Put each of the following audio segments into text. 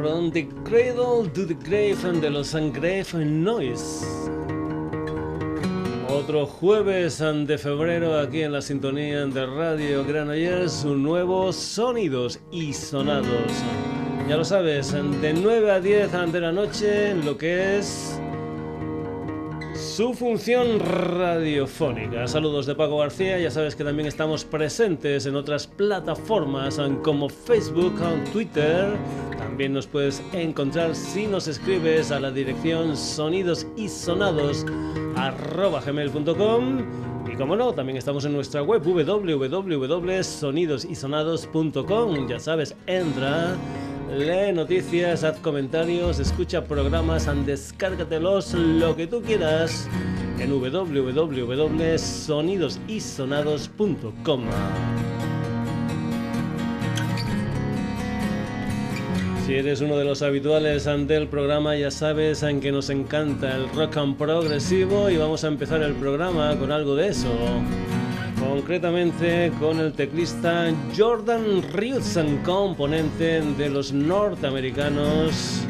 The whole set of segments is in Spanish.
From the Cradle to the Grave de los Grave Noise. Otro jueves de febrero aquí en la sintonía de Radio Granollers, un nuevo Sonidos y Sonados. Ya lo sabes, de 9 a 10 de la noche, lo que es su función radiofónica. Saludos de Paco García, ya sabes que también estamos presentes en otras plataformas como Facebook, Twitter. También nos puedes encontrar si nos escribes a la dirección sonidosisonados.gmail.com y como no, también estamos en nuestra web www.sonidosysonados.com. Ya sabes, entra lee noticias, haz comentarios, escucha programas, descárgatelos, lo que tú quieras en www.sonidosysonados.com. Si eres uno de los habituales del programa, ya sabes en que nos encanta el rock and progresivo y vamos a empezar el programa con algo de eso concretamente con el teclista Jordan Rudson, componente de los norteamericanos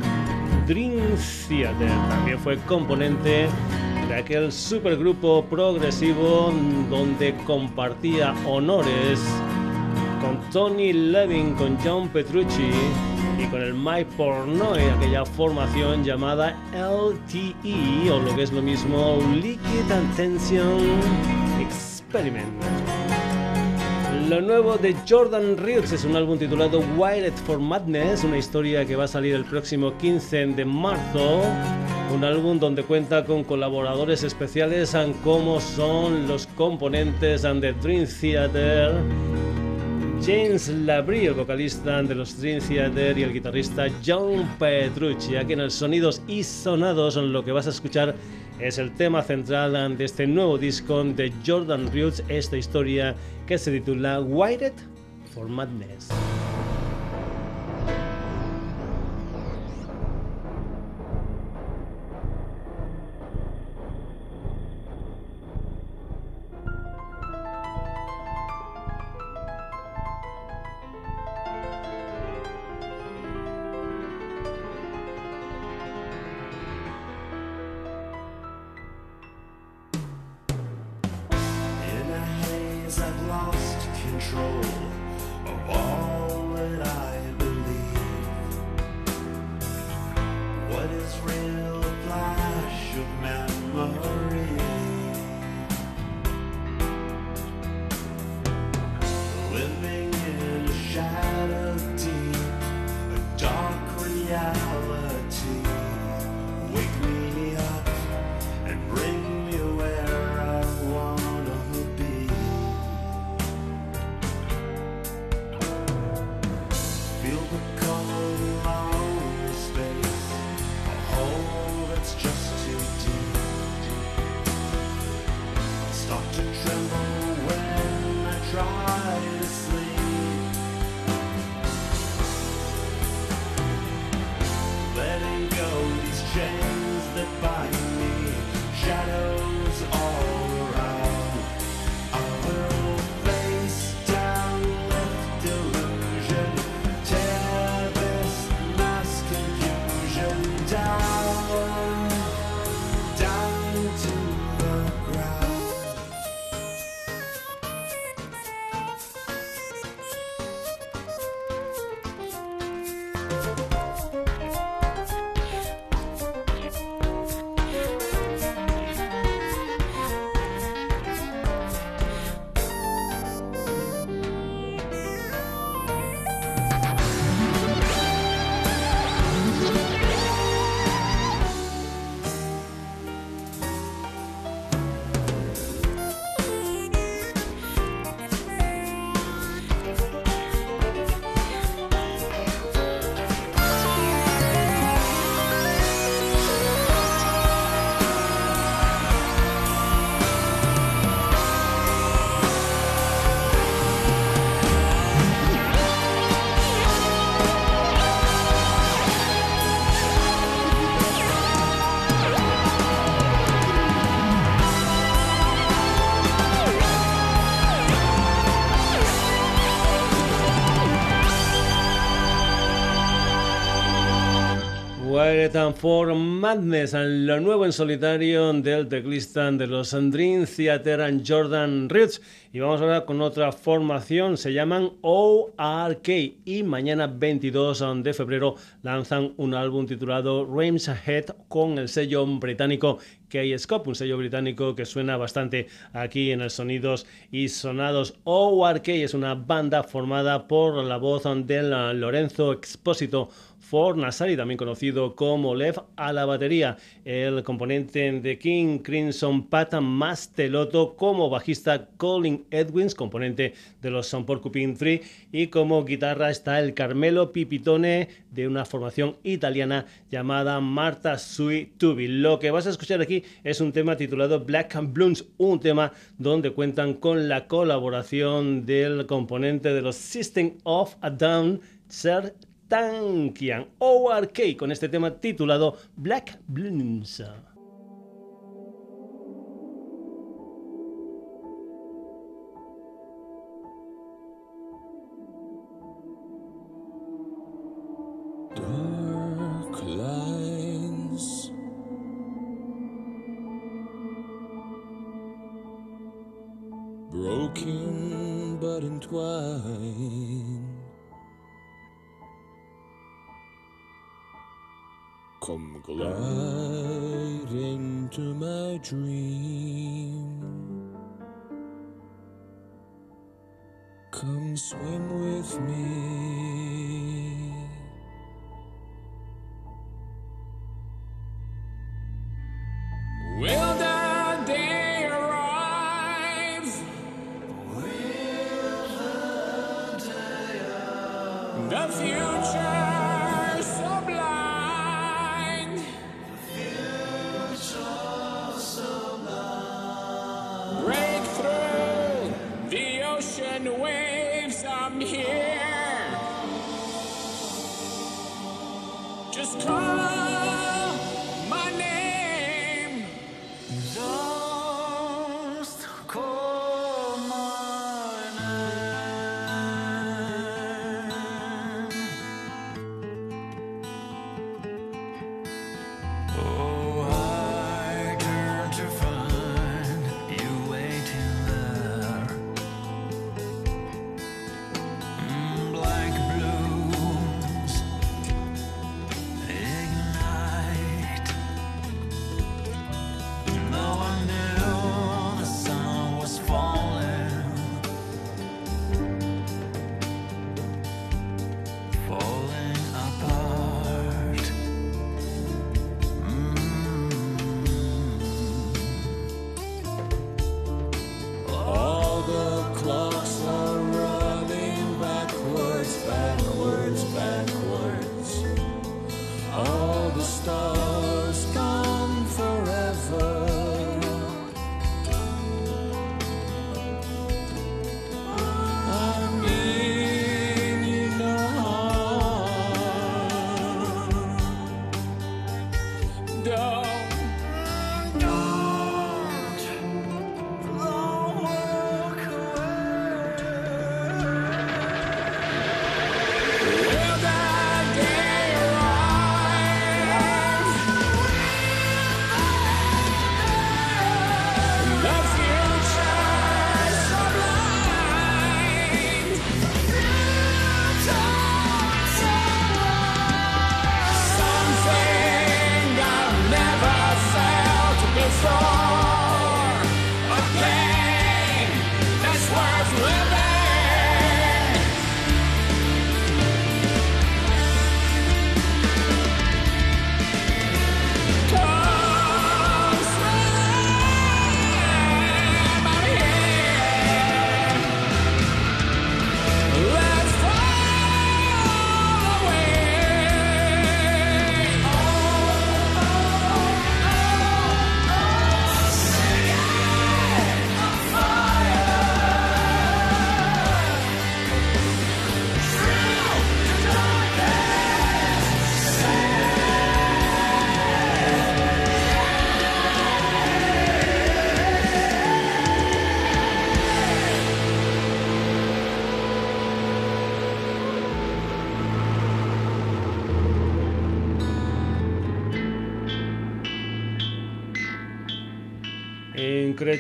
Dream Theater. También fue componente de aquel supergrupo progresivo donde compartía honores con Tony Levin, con John Petrucci y con el Mike Pornoy, aquella formación llamada LTE o lo que es lo mismo Liquid Attention lo nuevo de Jordan Reeves es un álbum titulado Wired for Madness, una historia que va a salir el próximo 15 de marzo. Un álbum donde cuenta con colaboradores especiales como son los componentes de Dream Theater, James Labrie, el vocalista de los Dream Theater, y el guitarrista John Petrucci. Aquí en el Sonidos y Sonados lo que vas a escuchar es el tema central de este nuevo disco de Jordan Roots, esta historia que se titula Wired for Madness. Wired for Madness, lo nuevo en solitario del teclista de los Dream Theater Jordan Roots. Y vamos ahora con otra formación, se llaman ORK y mañana 22 de febrero lanzan un álbum titulado Rames Ahead con el sello británico K-Scope, un sello británico que suena bastante aquí en el Sonidos y Sonados. ORK es una banda formada por la voz de Lorenzo Expósito Nasari, también conocido como Lev, a la batería. El componente de King Crimson Pat Masteloto como bajista Colin Edwins, componente de los Son Porcupine 3, y como guitarra está el Carmelo Pipitone de una formación italiana llamada Marta Sui Tubi. Lo que vas a escuchar aquí es un tema titulado Black and Blooms, un tema donde cuentan con la colaboración del componente de los System of a Down, Sir Tankian ORK con este tema titulado Black Blooms. Broken but entwined Come glide into my dream. Come swim with me. song.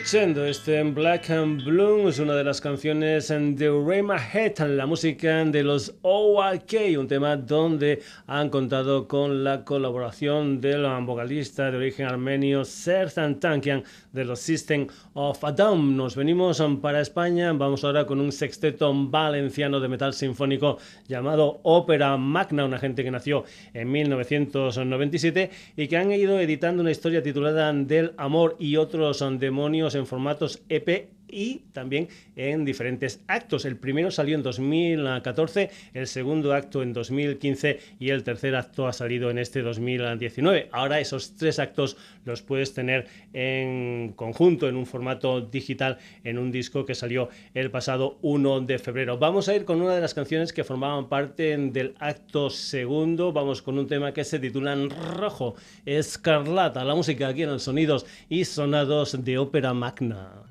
Increchendo este Black and Blue es una de las canciones de Rayma Head, la música de los OAK, un tema donde han contado con la colaboración del vocalista de origen armenio Sertan Tankian de los System of a Down. Nos venimos para España, vamos ahora con un sexteto valenciano de metal sinfónico llamado Ópera Magna, una gente que nació en 1997 y que han ido editando una historia titulada Del Amor y otros demonios en formatos EP y también en diferentes actos. El primero salió en 2014, el segundo acto en 2015 y el tercer acto ha salido en este 2019. Ahora esos tres actos los puedes tener en conjunto, en un formato digital, en un disco que salió el pasado 1 de febrero. Vamos a ir con una de las canciones que formaban parte del acto segundo. Vamos con un tema que se titula Rojo, Escarlata, la música aquí en los sonidos y sonados de ópera magna.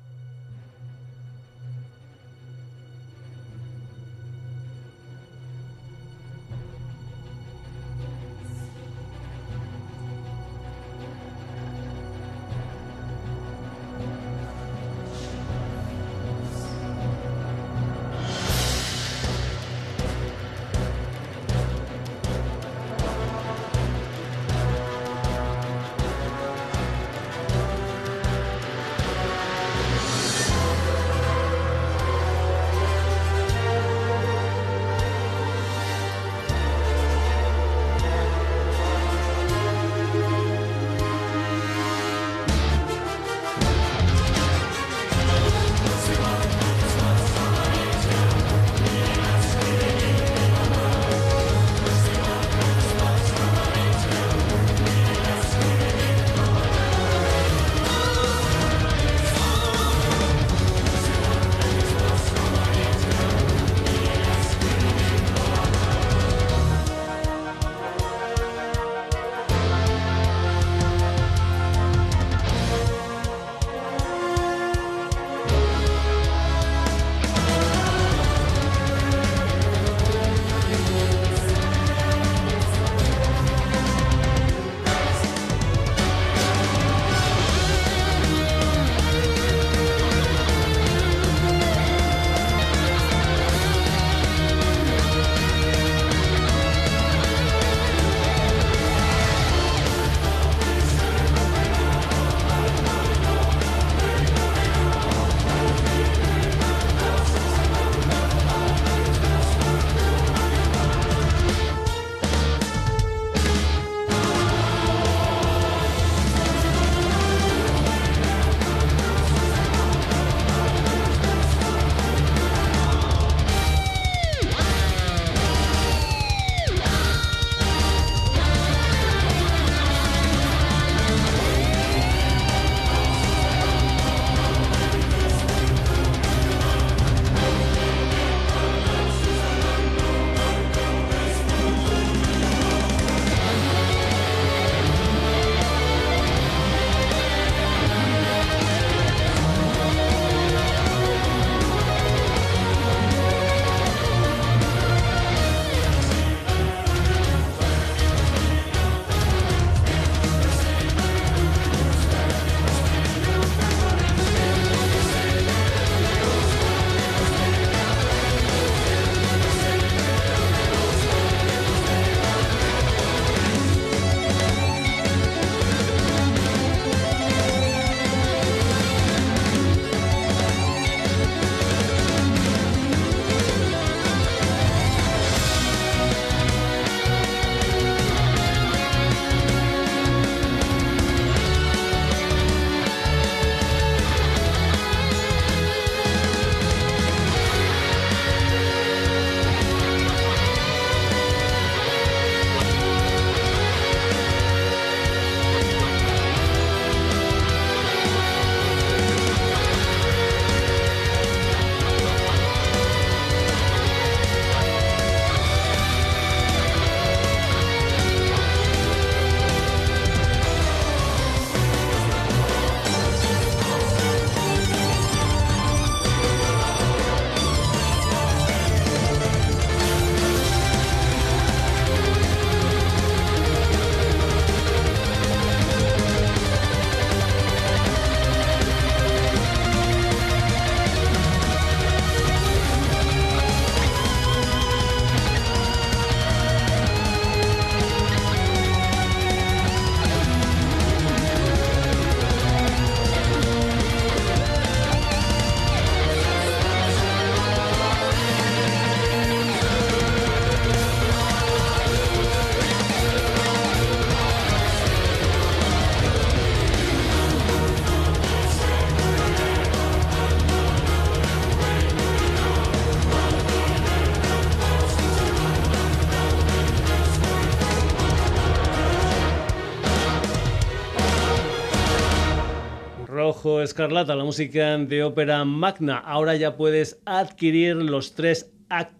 Escarlata, la música de ópera magna. Ahora ya puedes adquirir los tres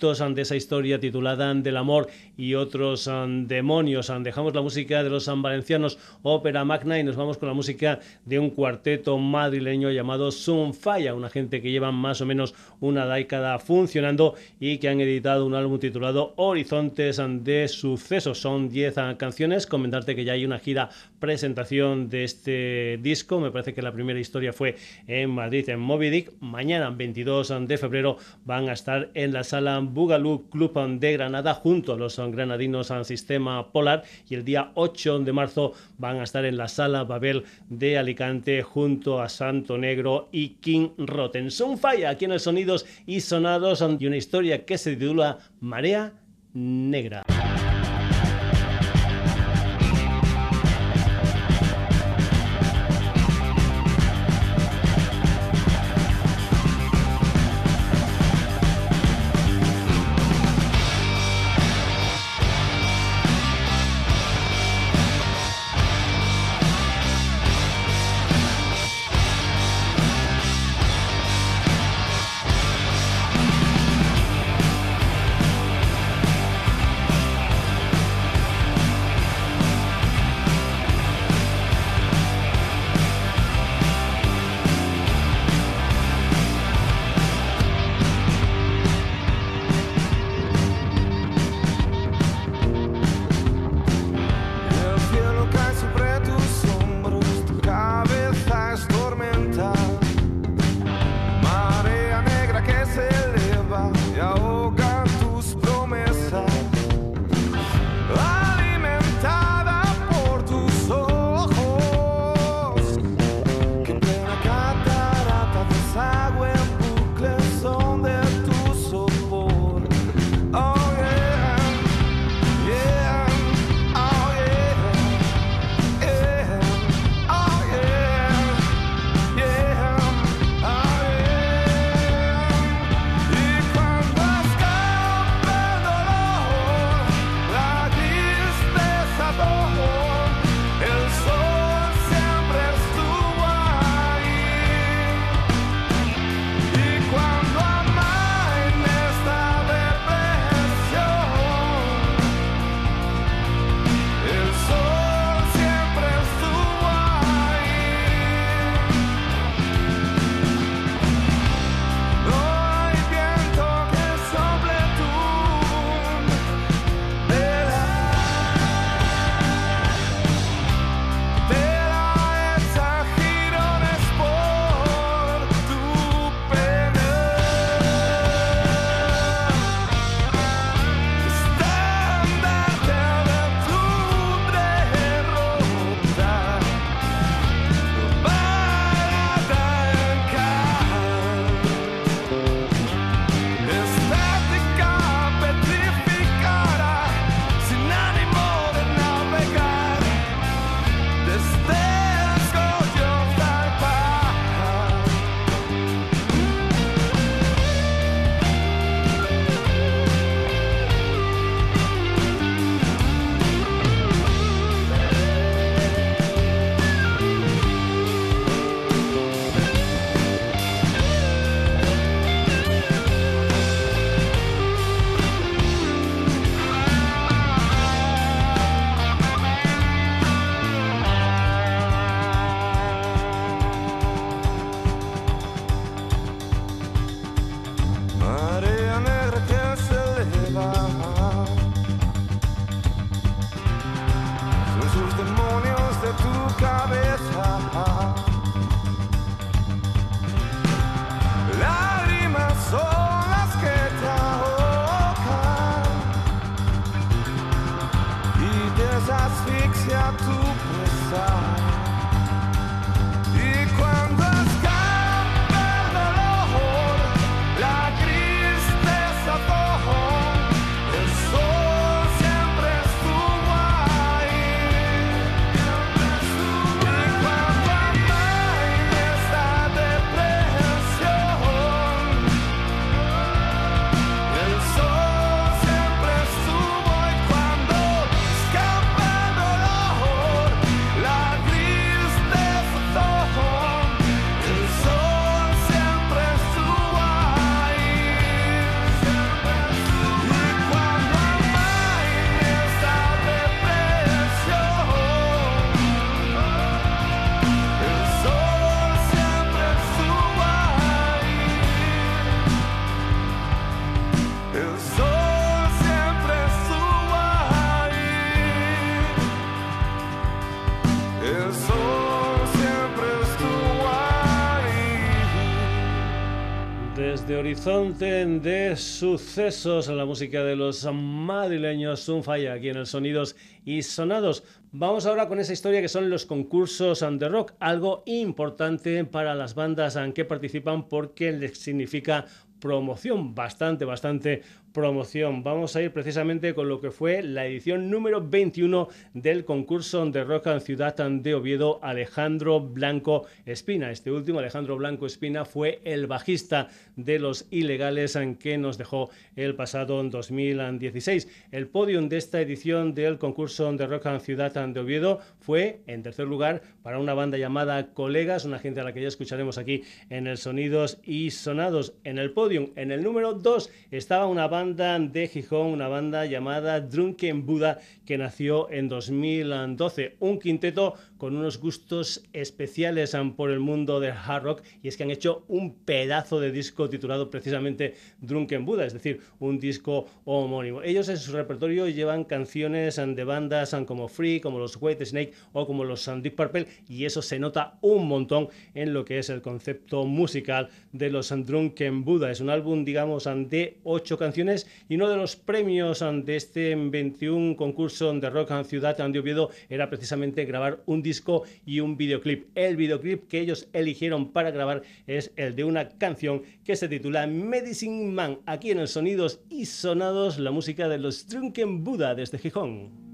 actos ante esa historia titulada Del amor y otros um, demonios. Um, dejamos la música de los San Valencianos Ópera Magna y nos vamos con la música de un cuarteto madrileño llamado Sunfaya, una gente que lleva más o menos una década funcionando y que han editado un álbum titulado Horizontes de Sucesos. Son 10 canciones. Comentarte que ya hay una gira presentación de este disco. Me parece que la primera historia fue en Madrid, en Moby Dick. Mañana, 22 de febrero, van a estar en la sala Bugalú Club de Granada junto a los granadinos al sistema polar y el día 8 de marzo van a estar en la sala Babel de Alicante junto a Santo Negro y King Rotten. Son falla aquí en el Sonidos y Sonados y una historia que se titula Marea Negra. Horizonte de Sucesos, la música de los madrileños Sunfire, aquí en el Sonidos y Sonados. Vamos ahora con esa historia que son los concursos de rock, algo importante para las bandas que participan porque les significa promoción, bastante, bastante promoción. Vamos a ir precisamente con lo que fue la edición número 21 del concurso de rock en Ciudad de Oviedo, Alejandro Blanco Espina. Este último, Alejandro Blanco Espina, fue el bajista de los ilegales en que nos dejó el pasado 2016. El podium de esta edición del concurso de rock en Ciudad de Oviedo fue, en tercer lugar, para una banda llamada Colegas, una gente a la que ya escucharemos aquí en el Sonidos y Sonados. En el podium, en el número 2, estaba una banda de Gijón, una banda llamada Drunken Buddha que nació en 2012. Un quinteto con unos gustos especiales por el mundo del hard rock y es que han hecho un pedazo de disco titulado precisamente Drunken Buddha, es decir, un disco homónimo. Ellos en su repertorio llevan canciones de bandas como Free, como los White Snake o como los Deep Purple y eso se nota un montón en lo que es el concepto musical de los Drunken Buddha. Es un álbum, digamos, de ocho canciones y uno de los premios de este 21 concurso de rock en Ciudad de Oviedo era precisamente grabar un disco y un videoclip. El videoclip que ellos eligieron para grabar es el de una canción que se titula Medicine Man. Aquí en el Sonidos y Sonados, la música de los Drunken Buddha desde Gijón.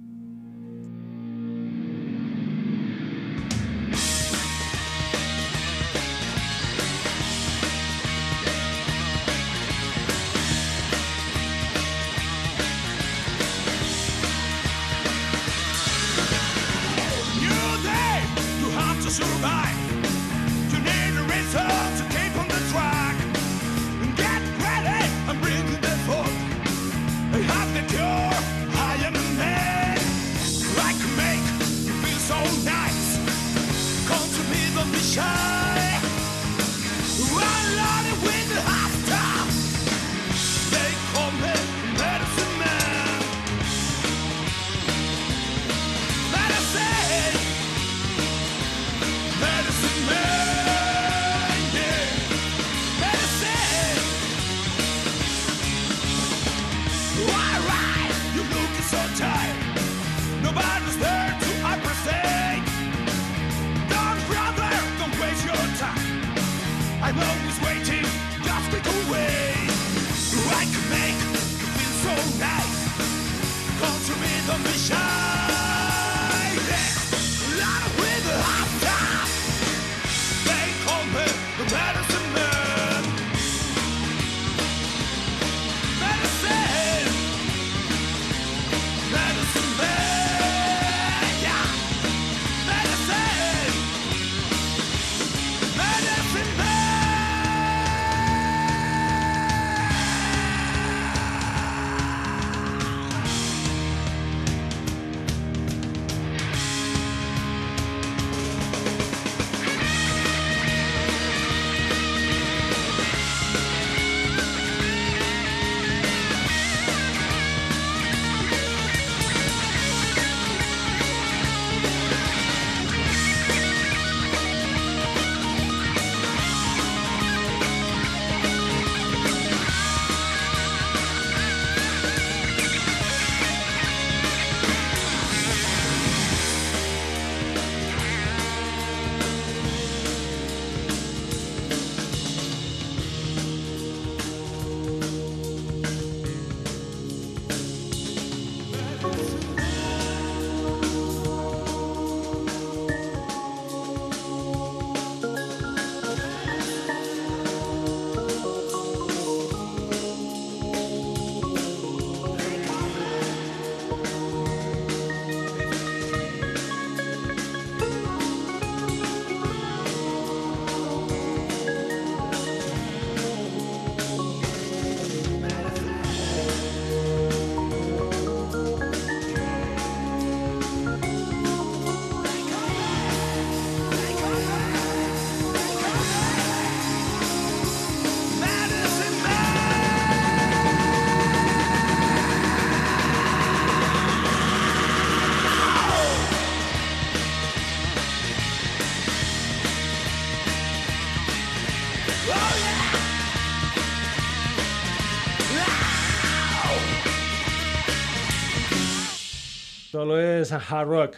Solo es hard rock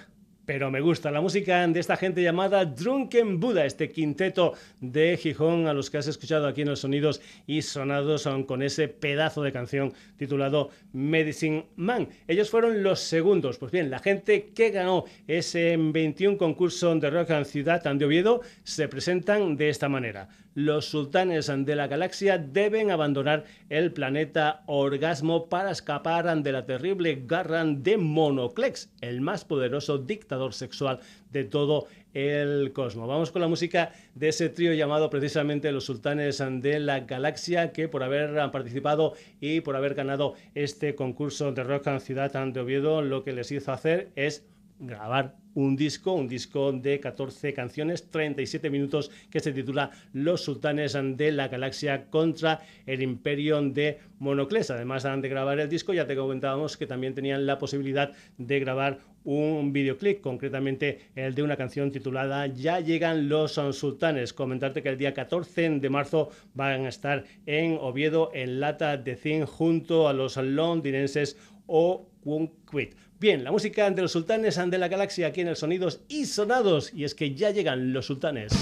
pero me gusta la música de esta gente llamada Drunken Buddha, este quinteto de Gijón a los que has escuchado aquí en los sonidos y sonados con ese pedazo de canción titulado Medicine Man. Ellos fueron los segundos. Pues bien, la gente que ganó ese 21 concurso de rock en Ciudad de Oviedo se presentan de esta manera los sultanes de la galaxia deben abandonar el planeta Orgasmo para escapar de la terrible garra de Monoclex, el más poderoso dictador sexual de todo el cosmos. Vamos con la música de ese trío llamado precisamente Los Sultanes de la Galaxia, que por haber participado y por haber ganado este concurso de rock en Ciudad de Oviedo, lo que les hizo hacer es grabar un disco, un disco de 14 canciones, 37 minutos, que se titula Los Sultanes de la Galaxia contra el Imperio de Monocles. Además de grabar el disco, ya te comentábamos que también tenían la posibilidad de grabar un videoclip, concretamente el de una canción titulada Ya llegan los sultanes. Comentarte que el día 14 de marzo van a estar en Oviedo, en Lata de Cin, junto a los londinenses o Quit. Bien, la música de los sultanes de la galaxia aquí en el Sonidos y Sonados. Y es que ya llegan los sultanes.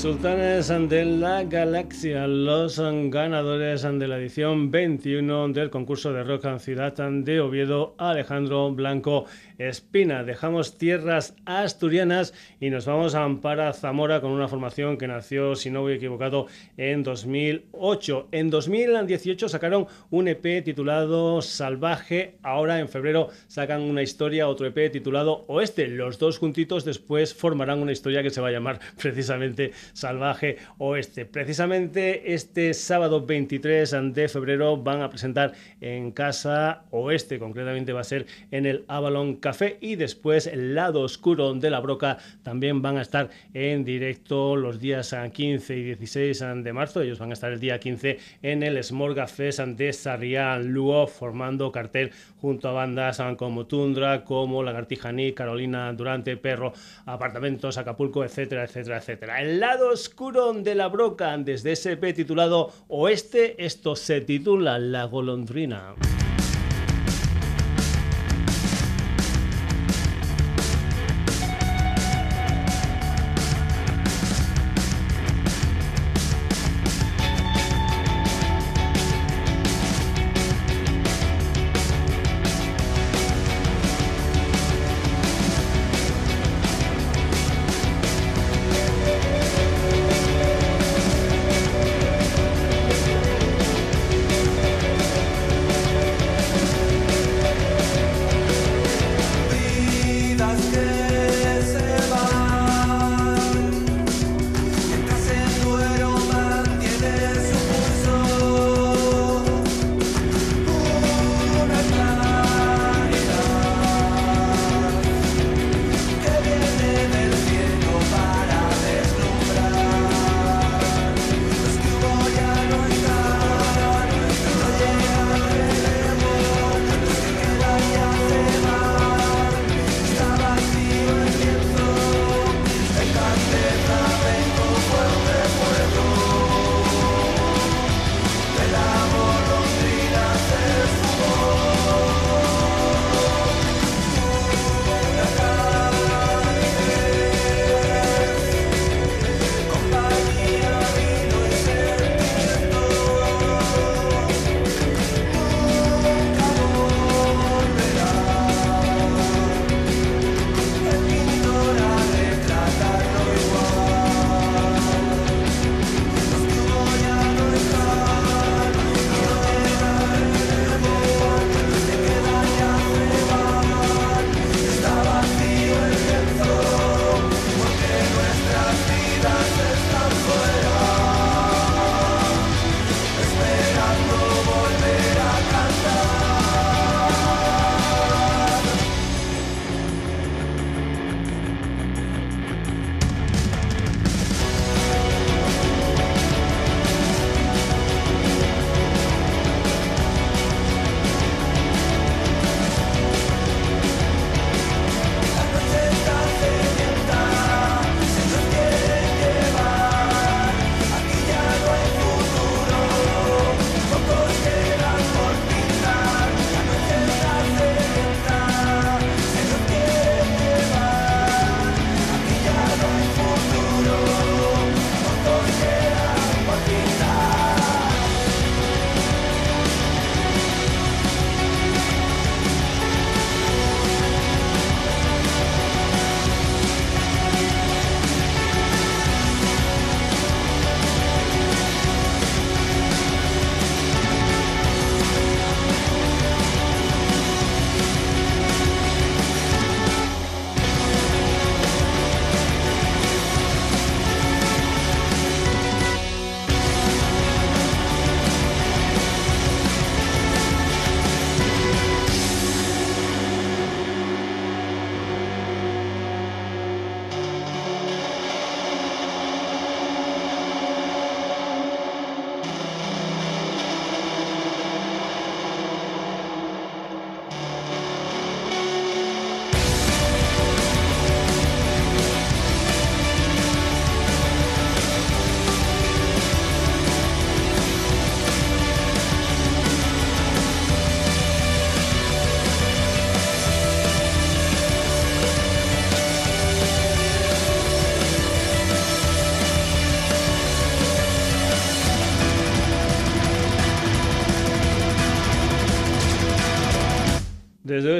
Sultanes de la galaxia, los ganadores de la edición 21 del concurso de rock en Ciudad de Oviedo, Alejandro Blanco Espina. Dejamos tierras asturianas y nos vamos a Ampara Zamora con una formación que nació, si no voy equivocado, en 2008. En 2018 sacaron un EP titulado Salvaje. Ahora en febrero sacan una historia, otro EP titulado Oeste. Los dos juntitos después formarán una historia que se va a llamar precisamente Salvaje Oeste. Precisamente este sábado 23 de febrero van a presentar en Casa Oeste, concretamente va a ser en el Avalon Café y después el lado oscuro de la broca también van a estar en directo los días 15 y 16 de marzo. Ellos van a estar el día 15 en el Smorga Fest de Sarrián Luo formando cartel junto a bandas como Tundra, como Lagartijaní, Carolina Durante, Perro, Apartamentos, Acapulco, etcétera, etcétera, etcétera. El lado oscuro de la broca desde ese EP titulado Oeste, esto se titula La golondrina.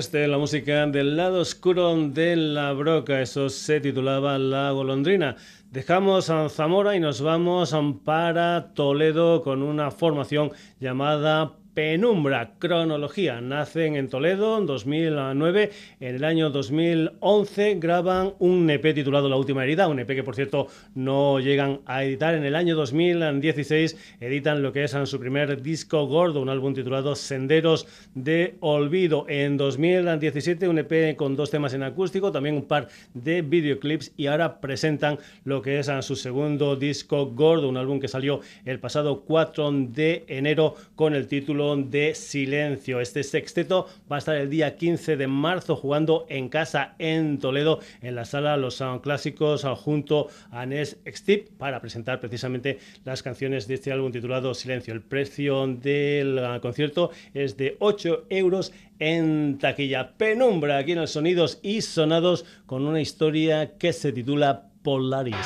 La música del lado oscuro de la broca, eso se titulaba La golondrina. Dejamos a Zamora y nos vamos para Toledo con una formación llamada Penumbra, cronología. Nacen en Toledo en 2009. En el año 2011 graban un EP titulado La Última Herida, un EP que por cierto no llegan a editar. En el año 2016 editan lo que es su primer disco gordo, un álbum titulado Senderos de Olvido. En 2017 un EP con dos temas en acústico, también un par de videoclips y ahora presentan lo que es su segundo disco gordo, un álbum que salió el pasado 4 de enero con el título de Silencio. Este sexteto va a estar el día 15 de marzo jugando en casa en Toledo, en la sala Los Sound Clásicos, junto a Nes Extip, para presentar precisamente las canciones de este álbum titulado Silencio. El precio del concierto es de 8 euros en taquilla. Penumbra aquí en los Sonidos y Sonados con una historia que se titula Polaris.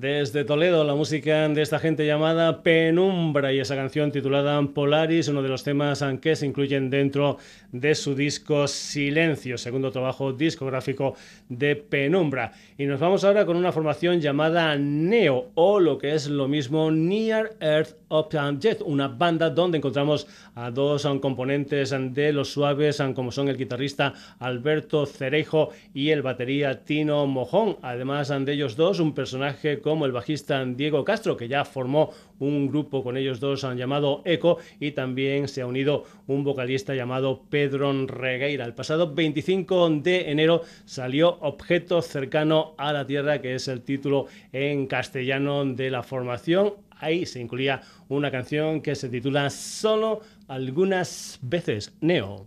Desde Toledo, la música de esta gente llamada Penumbra y esa canción titulada Polaris, uno de los temas que se incluyen dentro de su disco Silencio, segundo trabajo discográfico de Penumbra. Y nos vamos ahora con una formación llamada Neo, o lo que es lo mismo Near Earth Object, una banda donde encontramos a dos componentes de los suaves, como son el guitarrista Alberto Cerejo y el batería Tino Mojón. Además de ellos dos, un personaje como el bajista Diego Castro, que ya formó un grupo con ellos dos llamado Eco, y también se ha unido un vocalista llamado Pedro Regueira. El pasado 25 de enero salió Objeto cercano a la Tierra, que es el título en castellano de la formación. Ahí se incluía una canción que se titula Solo algunas veces Neo.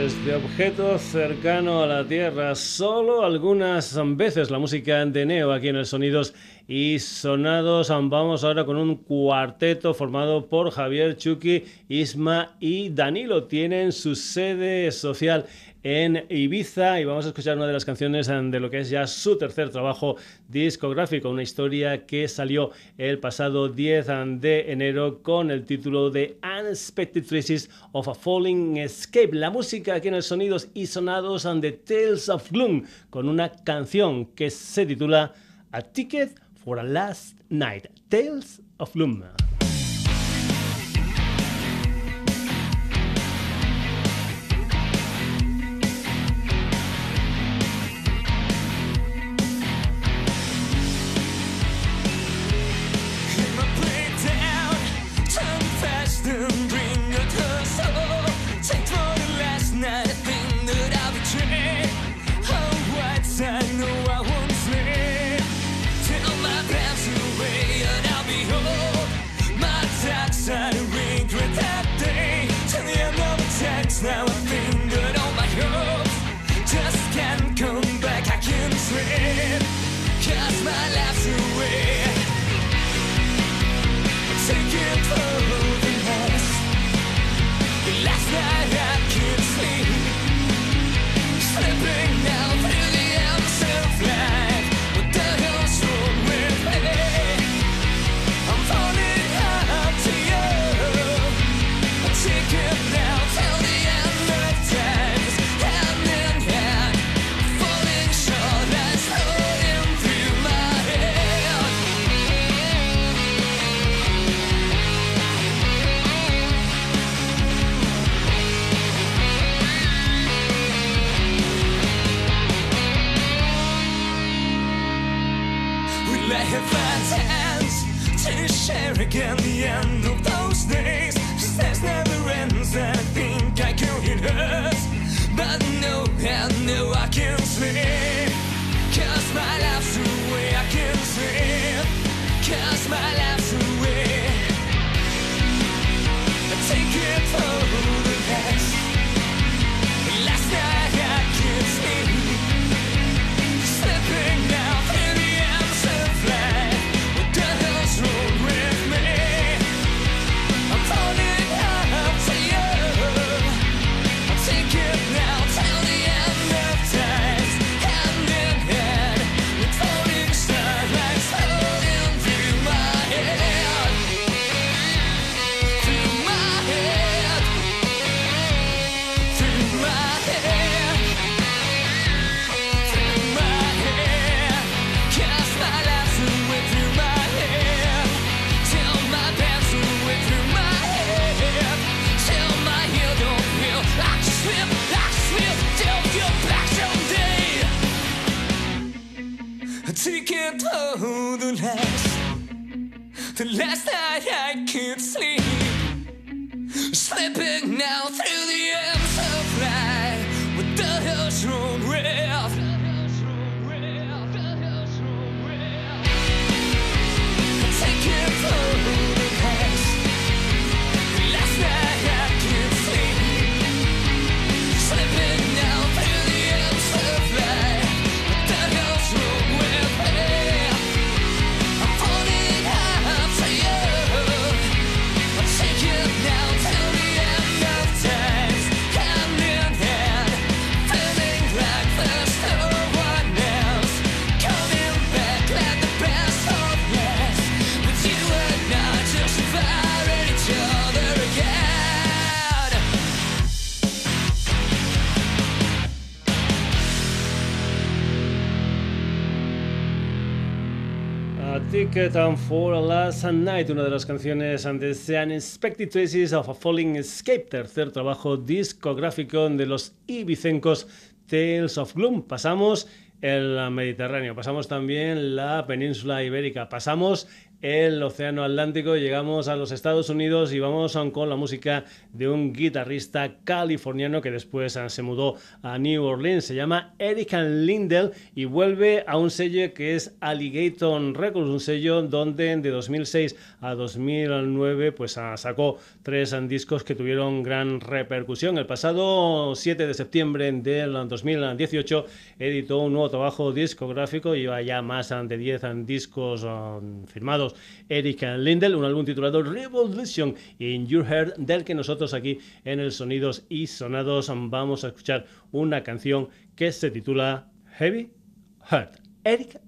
Este objeto cercano a la Tierra. Solo algunas veces la música de Neo aquí en el Sonidos y Sonados. Vamos ahora con un cuarteto formado por Javier Chucky, Isma y Danilo. Tienen su sede social en Ibiza y vamos a escuchar una de las canciones de lo que es ya su tercer trabajo discográfico, una historia que salió el pasado 10 de enero con el título de Unexpected Traces of a Falling Escape. La música aquí en el Sonidos y Sonados and the Tales of Gloom con una canción que se titula A Ticket for a Last Night, Tales of Gloom. last, the last night I Ticket for a Last Night, una de las canciones de The Unexpected Traces of a Falling Escape, tercer trabajo discográfico de los ibicencos Tales of Gloom. Pasamos el Mediterráneo, pasamos también la península ibérica, pasamos el Océano Atlántico, llegamos a los Estados Unidos y vamos con la música de un guitarrista californiano que después ah, se mudó a New Orleans. Se llama Eric Lindell y vuelve a un sello que es Alligator Records, un sello donde de 2006 a 2009 pues ah, sacó tres ah, discos que tuvieron gran repercusión. El pasado 7 de septiembre del 2018 editó un nuevo trabajo discográfico, lleva ya más de 10 discos firmados Eric Lindell, un álbum titulado Revolution in Your Heart, del que nosotros aquí en el Sonidos y Sonados vamos a escuchar una canción que se titula Heavy Heart. Eric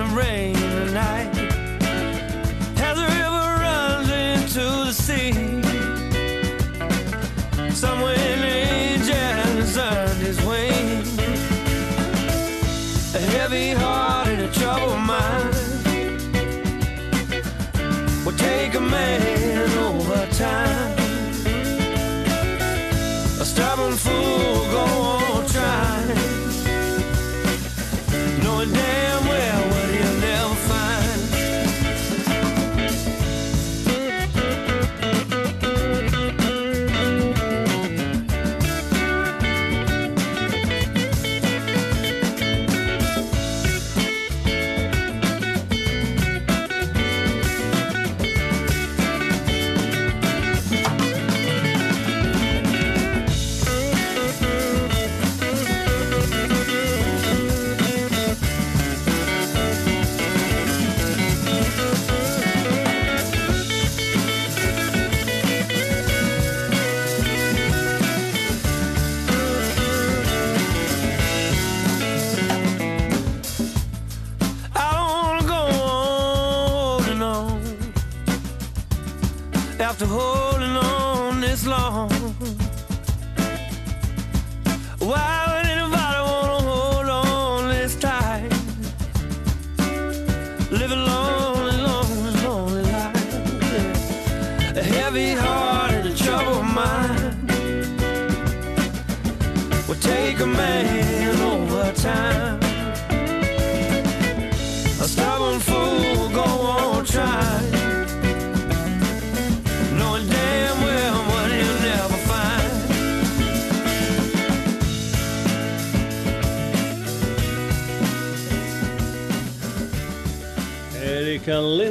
the rain.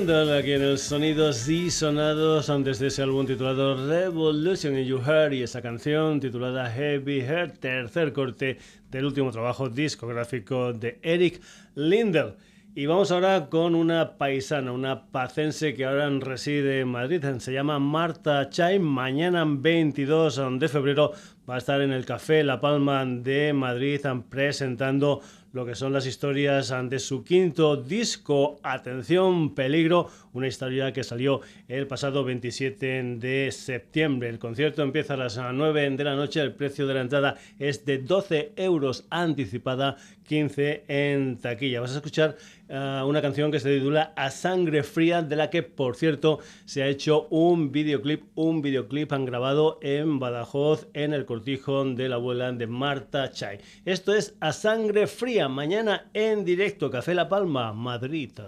Lindell. aquí en el Sonidos y Sonados antes de ese álbum titulado Revolution in You Heart y esa canción titulada Heavy Heart, tercer corte del último trabajo discográfico de Eric Lindell. Y vamos ahora con una paisana, una pacense que ahora reside en Madrid. Se llama Marta Chay. Mañana 22 de febrero va a estar en el Café La Palma de Madrid presentando lo que son las historias de su quinto disco, Atención Peligro, una historia que salió el pasado 27 de septiembre. El concierto empieza a las 9 de la noche, el precio de la entrada es de 12 euros anticipada 15 en taquilla. Vas a escuchar uh, una canción que se titula A Sangre Fría, de la que, por cierto, se ha hecho un videoclip. Un videoclip han grabado en Badajoz, en el cortijo de la abuela de Marta Chay. Esto es A Sangre Fría, mañana en directo, Café La Palma, Madrid.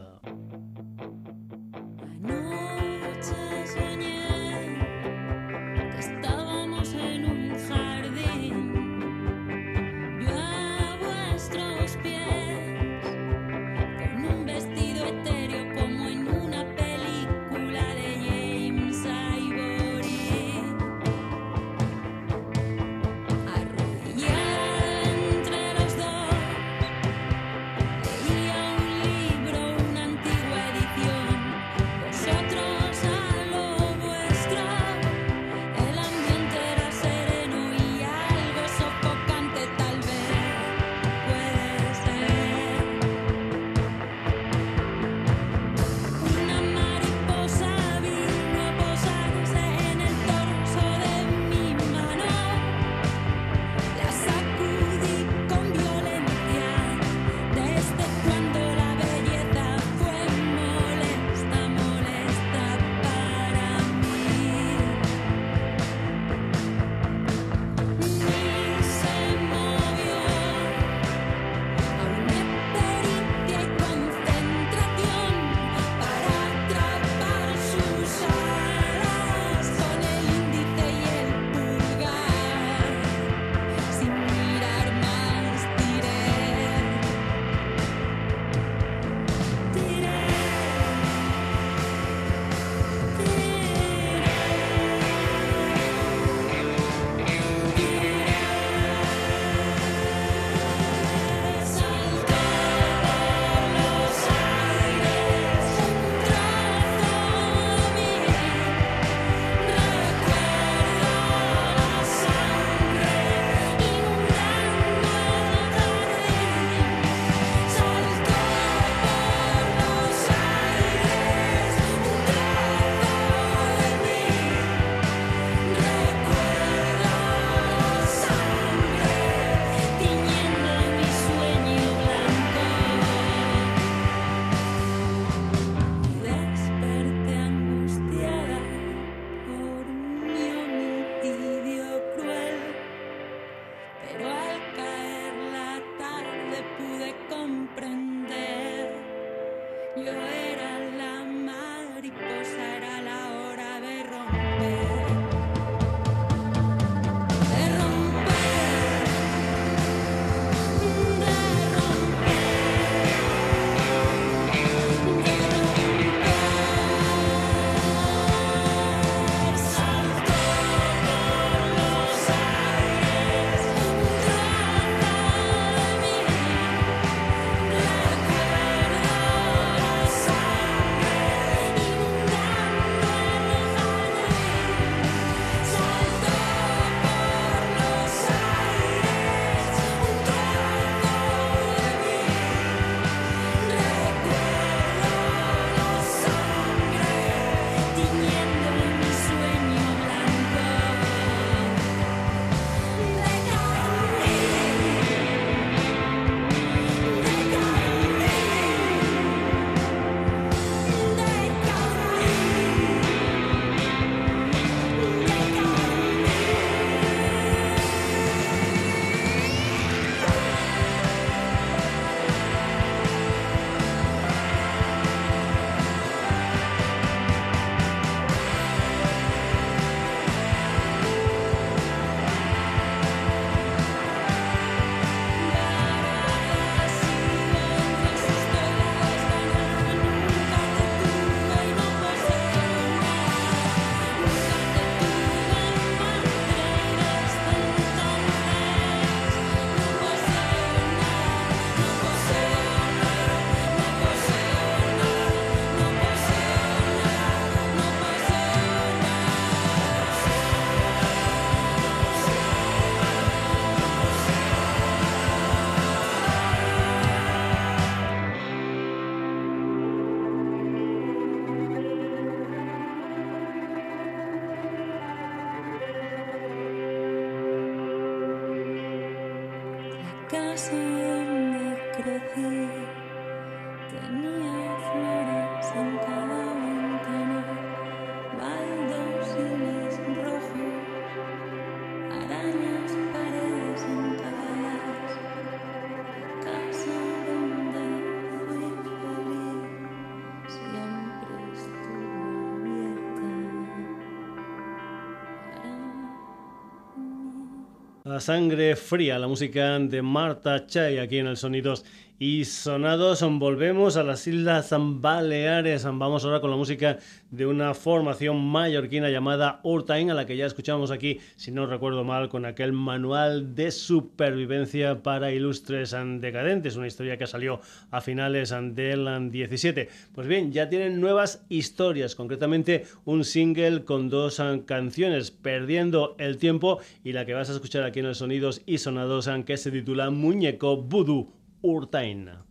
A sangre fría, la música de Marta Chay aquí en el Sonidos y Sonados. Volvemos a las Islas Baleares. Vamos ahora con la música de una formación mallorquina llamada Urtain, a la que ya escuchamos aquí, si no recuerdo mal, con aquel manual de supervivencia para ilustres decadentes, una historia que salió a finales del 17. Pues bien, ya tienen nuevas historias, concretamente un single con dos canciones, Perdiendo el tiempo y la que vas a escuchar aquí en el Sonidos y Sonados, que se titula Muñeco Voodoo Urtain.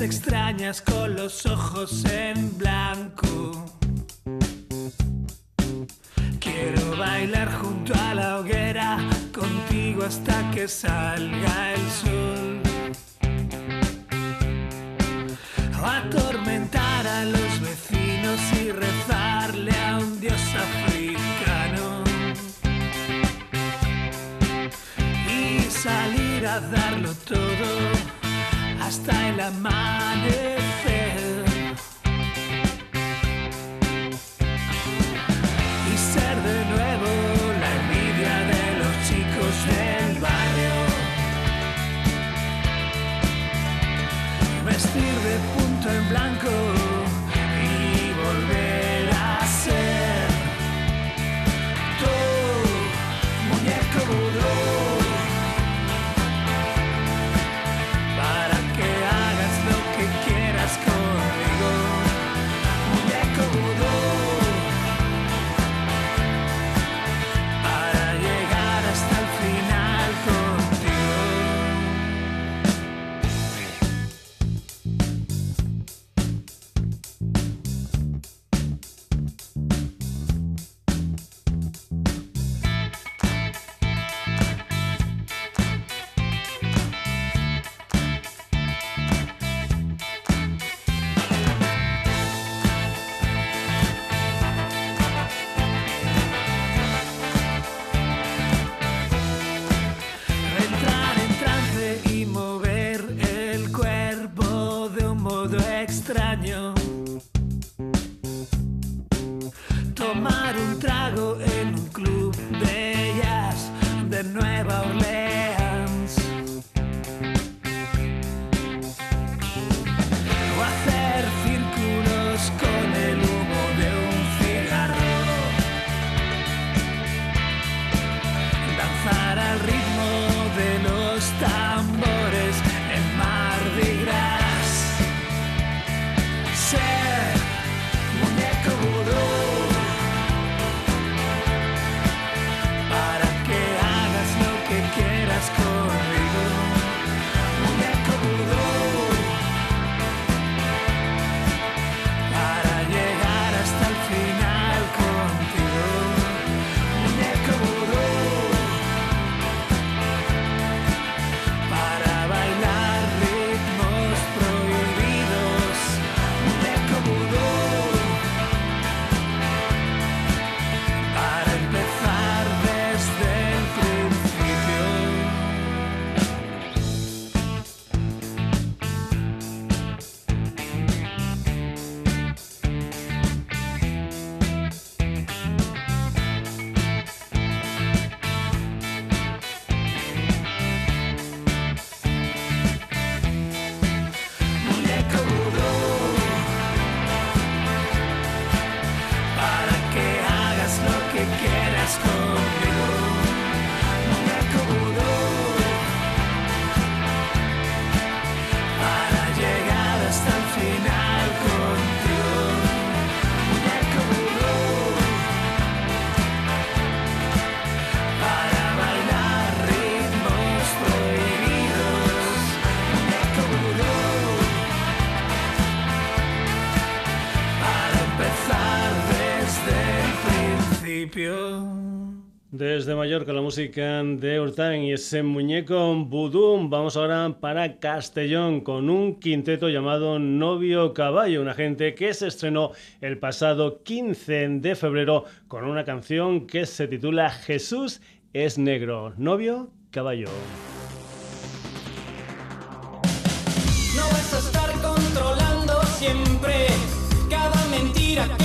Extrañas con los ojos en blanco. Quiero bailar junto a la hoguera contigo hasta que salga el sol. Atormentar a los vecinos y rezarle a un dios africano. y salir a darlo todo hasta música de Hurtán y ese muñeco vudú. Vamos ahora para Castellón con un quinteto llamado Novio Caballo, una gente que se estrenó el pasado 15 de febrero con una canción que se titula Jesús es negro. Novio Caballo. No vas a estar controlando siempre cada mentira que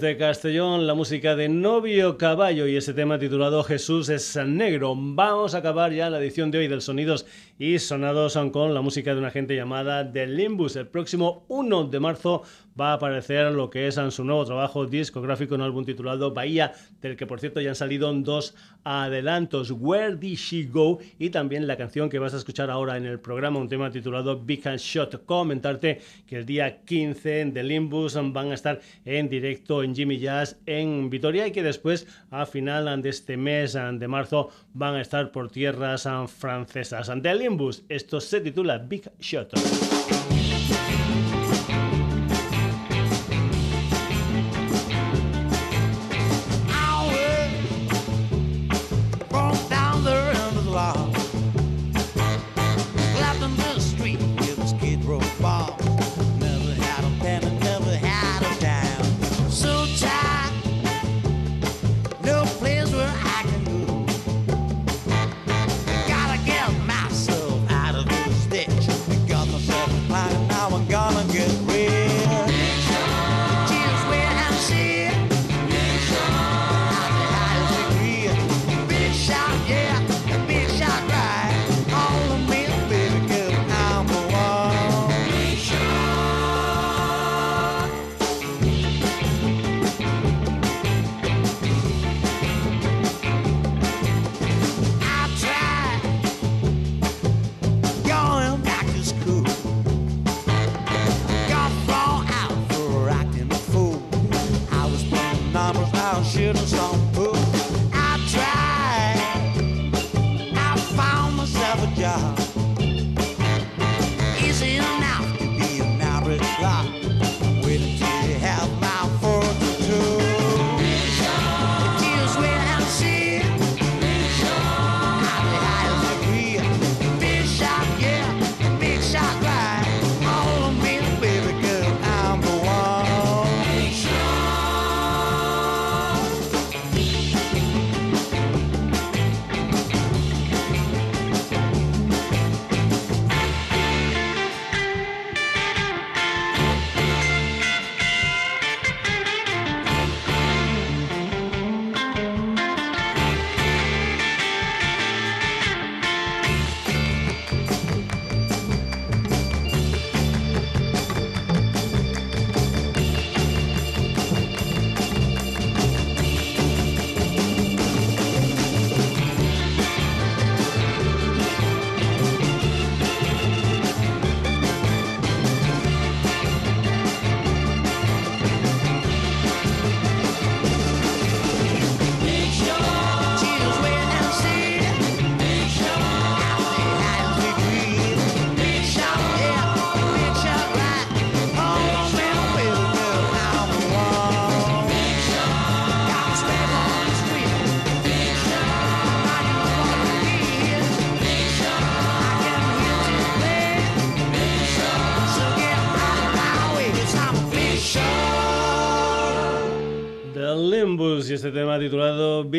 Desde Castellón, la música de Novio Caballo y ese tema titulado Jesús es negro. Vamos a acabar ya la edición de hoy del Sonidos y Sonados con la música de una gente llamada The Limbus. El próximo 1 de marzo va a aparecer lo que es en su nuevo trabajo discográfico, un álbum titulado Bahía, del que por cierto ya han salido dos adelantos, Where Did She Go? y también la canción que vas a escuchar ahora en el programa, un tema titulado Big Hand Shot. Comentarte que el día 15 de Limbus van a estar en directo en Jimmy Jazz en Vitoria y que después a final de este mes de marzo van a estar por tierras francesas. Ante Limbus, esto se titula Big Shot.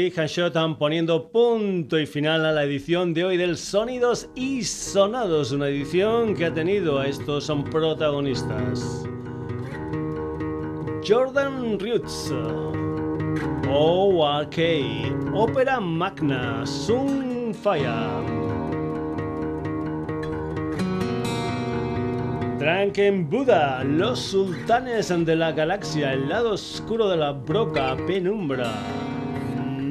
Big and Shot poniendo punto y final a la edición de hoy del Sonidos y Sonados, una edición que ha tenido a estos son protagonistas. Jordan Roots, ORK, Ópera Magna, Sunfire. Drunken Buddha, los sultanes de la galaxia, el lado oscuro de la broca, penumbra.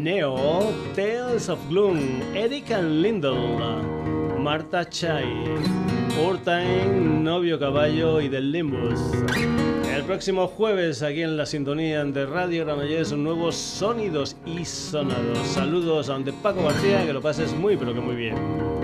Neo, Tales of Gloom, Eric and Lindell, Marta Chai, Urtain, Novio Caballo y del Limbus. El próximo jueves, aquí en la sintonía de Radio Granollers, nuevos sonidos y sonados. Saludos a donde Paco García, que lo pases muy, pero que muy bien.